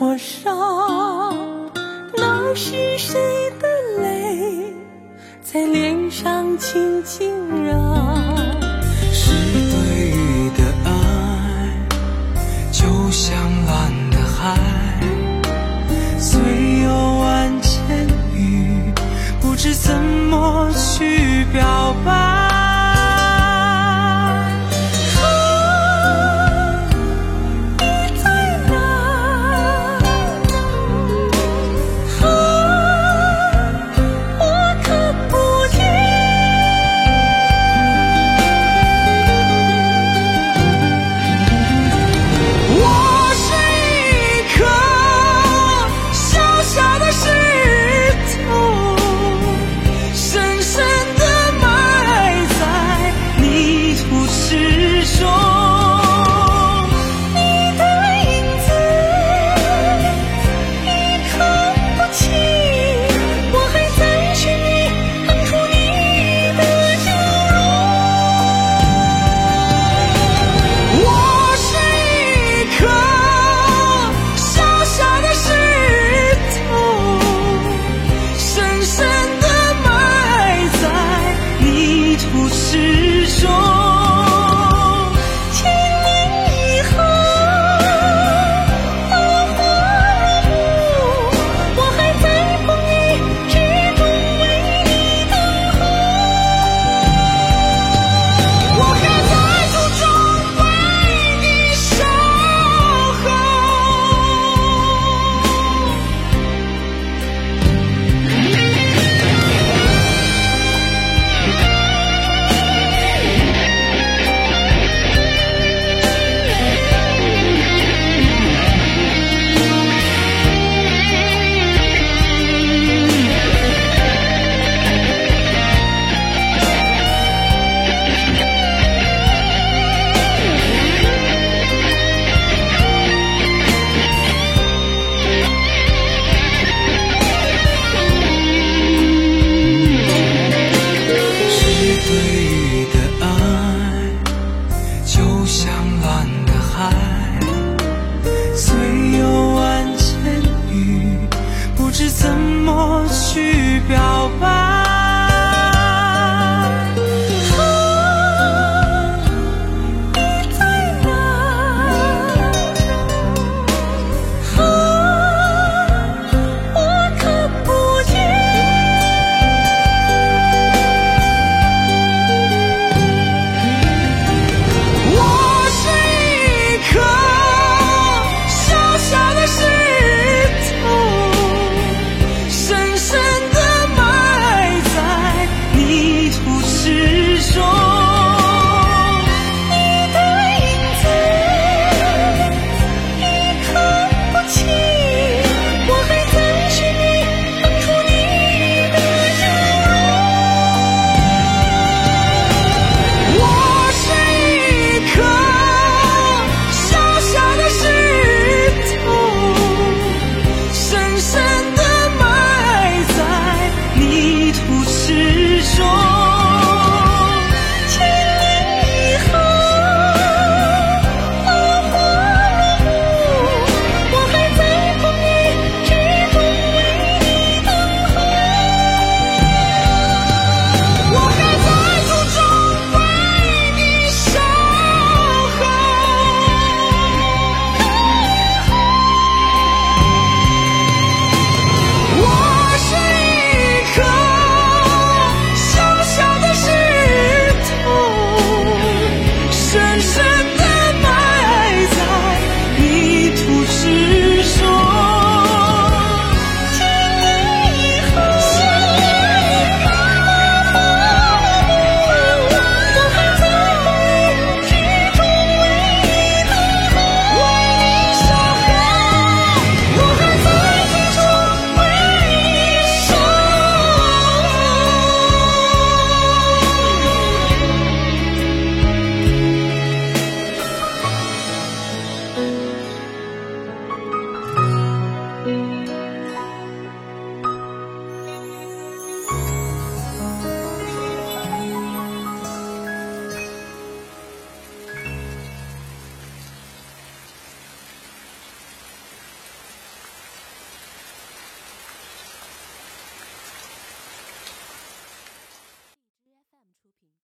火烧那是谁的泪在脸上轻轻绕